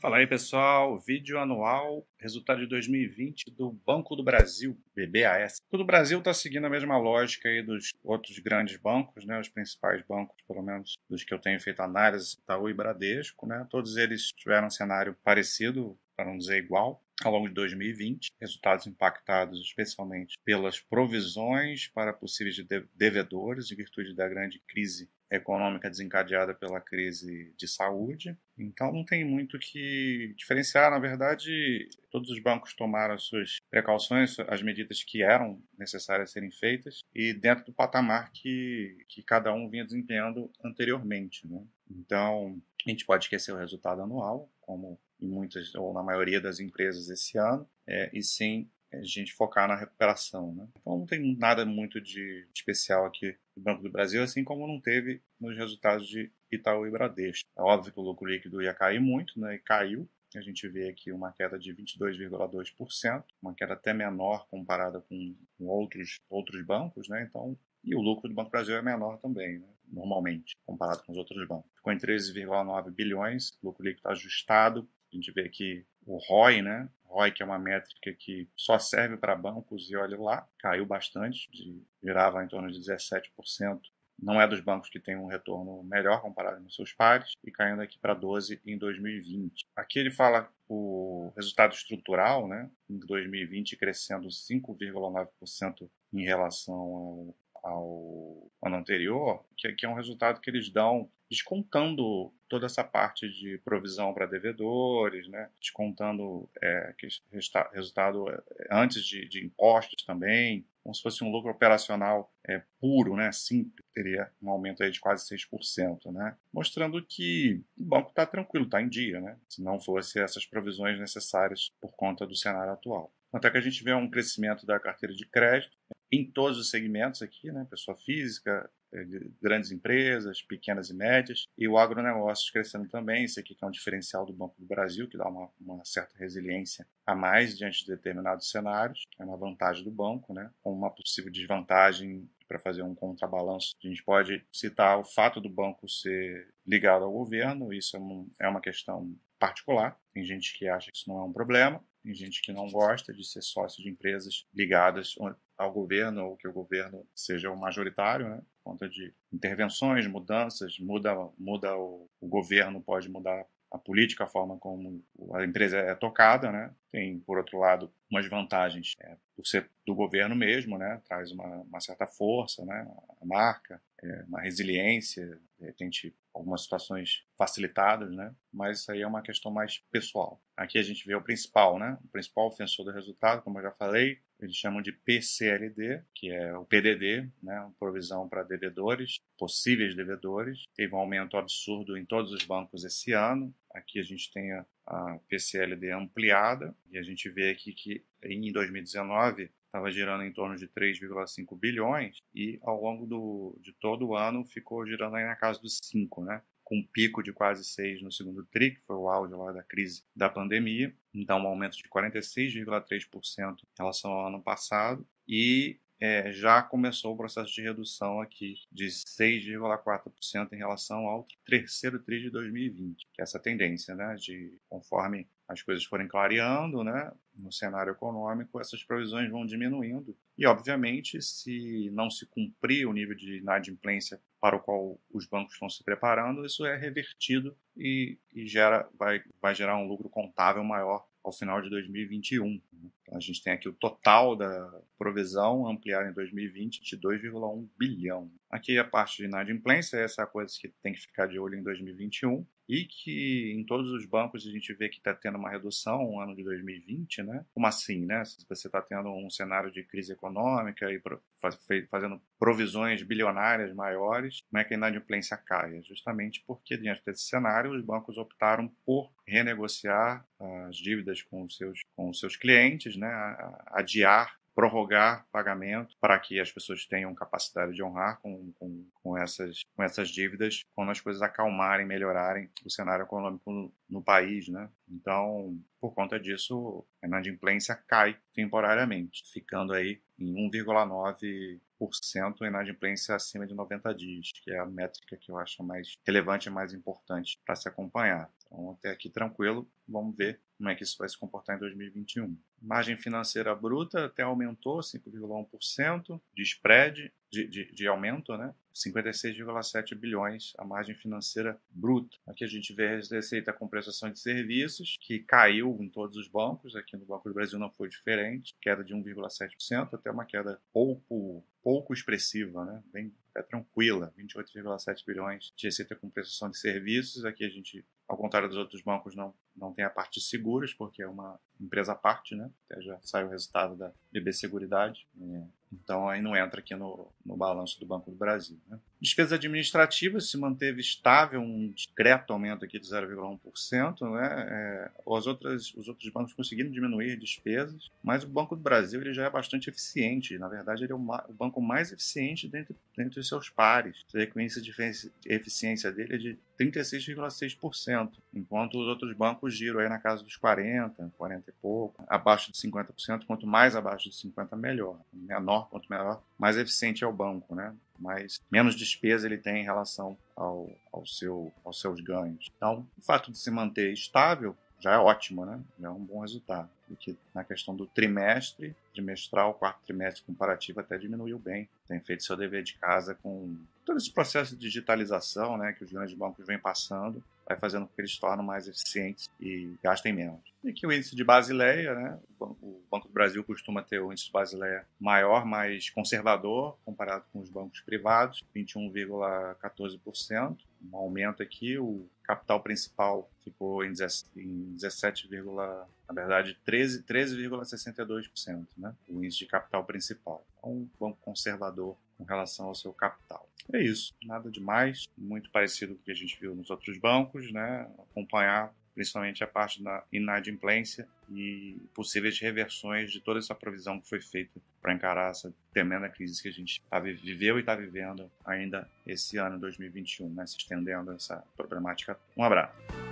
Fala aí pessoal, vídeo anual, resultado de 2020 do Banco do Brasil, BBAS. O do Brasil está seguindo a mesma lógica aí dos outros grandes bancos, né, os principais bancos, pelo menos dos que eu tenho feito análise, Itaú e Bradesco, né, todos eles tiveram um cenário parecido, para não dizer igual, ao longo de 2020, resultados impactados especialmente pelas provisões para possíveis devedores em virtude da grande crise econômica desencadeada pela crise de saúde. Então não tem muito que diferenciar. Na verdade, todos os bancos tomaram as suas precauções, as medidas que eram necessárias serem feitas e dentro do patamar que, que cada um vinha desempenhando anteriormente. Né? Então a gente pode esquecer o resultado anual, como em muitas ou na maioria das empresas esse ano, é, e sim a gente focar na recuperação. Né? Então não tem nada muito de especial aqui do Banco do Brasil, assim como não teve nos resultados de Itaú e Bradesco. É óbvio que o lucro líquido ia cair muito, né? e caiu. A gente vê aqui uma queda de 22,2%, uma queda até menor comparada com, com outros, outros bancos, né? Então, e o lucro do Banco do Brasil é menor também, né? Normalmente, comparado com os outros bancos. Ficou em 13,9 bilhões, lucro líquido ajustado. A gente vê aqui o ROI, né? ROI, que é uma métrica que só serve para bancos, e olha lá, caiu bastante, de, virava em torno de 17%. Não é dos bancos que tem um retorno melhor comparado com seus pares, e caindo aqui para 12% em 2020. Aqui ele fala o resultado estrutural, né? Em 2020 crescendo 5,9% em relação ao ano anterior, que, é um resultado que eles dão descontando toda essa parte de provisão para devedores, né? descontando é, que resultado é, antes de, de, impostos também, como se fosse um lucro operacional é, puro, né? simples, teria um aumento aí de quase 6%, né? mostrando que o banco está tranquilo, está em dia, né? se não fosse essas provisões necessárias por conta do cenário atual. Até que a gente vê um crescimento da carteira de crédito em todos os segmentos aqui, né? pessoa física, é, grandes empresas, pequenas e médias, e o agronegócio crescendo também. Isso aqui que é um diferencial do Banco do Brasil, que dá uma, uma certa resiliência a mais diante de determinados cenários. É uma vantagem do banco, né? com uma possível desvantagem para fazer um contrabalanço. A gente pode citar o fato do banco ser ligado ao governo, isso é, um, é uma questão particular. Tem gente que acha que isso não é um problema, tem gente que não gosta de ser sócio de empresas ligadas ao governo ou que o governo seja o majoritário, né? Por conta de intervenções, mudanças, muda, muda o, o governo pode mudar a política, a forma como a empresa é tocada, né? Tem, por outro lado, umas vantagens é, por ser do governo mesmo, né? Traz uma, uma certa força, né? A marca, é, uma resiliência, de repente algumas situações facilitadas, né? Mas isso aí é uma questão mais pessoal. Aqui a gente vê o principal, né? O principal ofensor do resultado, como eu já falei, eles chamam de PCLD, que é o PDD, né? Provisão para devedores, possíveis devedores. Teve um aumento absurdo em todos os bancos esse ano. Aqui a gente tem a PCLD ampliada e a gente vê aqui que em 2019 estava girando em torno de 3,5 bilhões e ao longo do, de todo o ano ficou girando aí na casa dos 5, né? Com um pico de quase 6 no segundo TRI, que foi o auge lá da crise da pandemia, então um aumento de 46,3% em relação ao ano passado, e é, já começou o processo de redução aqui de 6,4% em relação ao terceiro TRI de 2020, que é essa tendência, né, de conforme as coisas forem clareando, né, no cenário econômico, essas provisões vão diminuindo. E, obviamente, se não se cumprir o nível de inadimplência para o qual os bancos estão se preparando, isso é revertido e, e gera, vai, vai gerar um lucro contável maior ao final de 2021. Então, a gente tem aqui o total da provisão ampliada em 2020 de 2,1 bilhão. Aqui a parte de inadimplência, essa é a coisa que tem que ficar de olho em 2021 e que em todos os bancos a gente vê que está tendo uma redução no ano de 2020, né? Como assim, né? Se você está tendo um cenário de crise econômica e fazendo provisões bilionárias maiores, como é que a inadimplência cai? É justamente porque, diante desse cenário, os bancos optaram por renegociar as dívidas com os seus, com os seus clientes, né? adiar prorrogar pagamento para que as pessoas tenham capacidade de honrar com, com, com, essas, com essas dívidas quando as coisas acalmarem, melhorarem o cenário econômico no, no país, né? Então, por conta disso, a inadimplência cai temporariamente, ficando aí em 1,9 e inadimplência acima de 90 dias, que é a métrica que eu acho mais relevante e mais importante para se acompanhar. Então, até aqui tranquilo, vamos ver como é que isso vai se comportar em 2021. Margem financeira bruta até aumentou 5,1% de spread, de, de, de aumento, né? 56,7 bilhões a margem financeira bruta. Aqui a gente vê a receita com prestação de serviços, que caiu em todos os bancos, aqui no Banco do Brasil não foi diferente, queda de 1,7%, até uma queda pouco pouco expressiva, né? bem é tranquila, 28,7 bilhões de receita com prestação de serviços. Aqui a gente, ao contrário dos outros bancos, não, não tem a parte de seguros, porque é uma empresa à parte, né? Até já sai o resultado da BB Seguridade. É. Então aí não entra aqui no, no balanço do Banco do Brasil. Né? Despesa administrativa se manteve estável, um discreto aumento aqui de 0,1%. Né? É, os, outros, os outros bancos conseguiram diminuir despesas, mas o Banco do Brasil ele já é bastante eficiente. Na verdade, ele é o, o banco mais eficiente dentre, dentre os seus pares. A frequência de eficiência dele é de 36,6%, enquanto os outros bancos giram aí na casa dos 40%, 40% e pouco, abaixo de 50%. Quanto mais abaixo de 50%, melhor. Menor quanto menor, mais eficiente é o banco, né? Mas menos despesa ele tem em relação ao, ao seu, aos seus ganhos. Então, o fato de se manter estável já é ótimo, né? Já é um bom resultado. Que na questão do trimestre, trimestral, quarto trimestre comparativo até diminuiu bem. Tem feito seu dever de casa com todo esse processo de digitalização, né, que os grandes bancos vêm passando vai fazendo com que eles se tornem mais eficientes e gastem menos. E que o índice de Basileia, né, o Banco do Brasil costuma ter o índice de Basileia maior, mais conservador, comparado com os bancos privados, 21,14%, um aumento aqui, o capital principal ficou em 17, na verdade, 13,62%, 13, né, o índice de capital principal. É um banco conservador com relação ao seu capital. É isso, nada demais, muito parecido com o que a gente viu nos outros bancos, né? Acompanhar principalmente a parte da inadimplência e possíveis reversões de toda essa provisão que foi feita para encarar essa tremenda crise que a gente tá, viveu e está vivendo ainda esse ano, 2021, né? se estendendo essa problemática. Um abraço.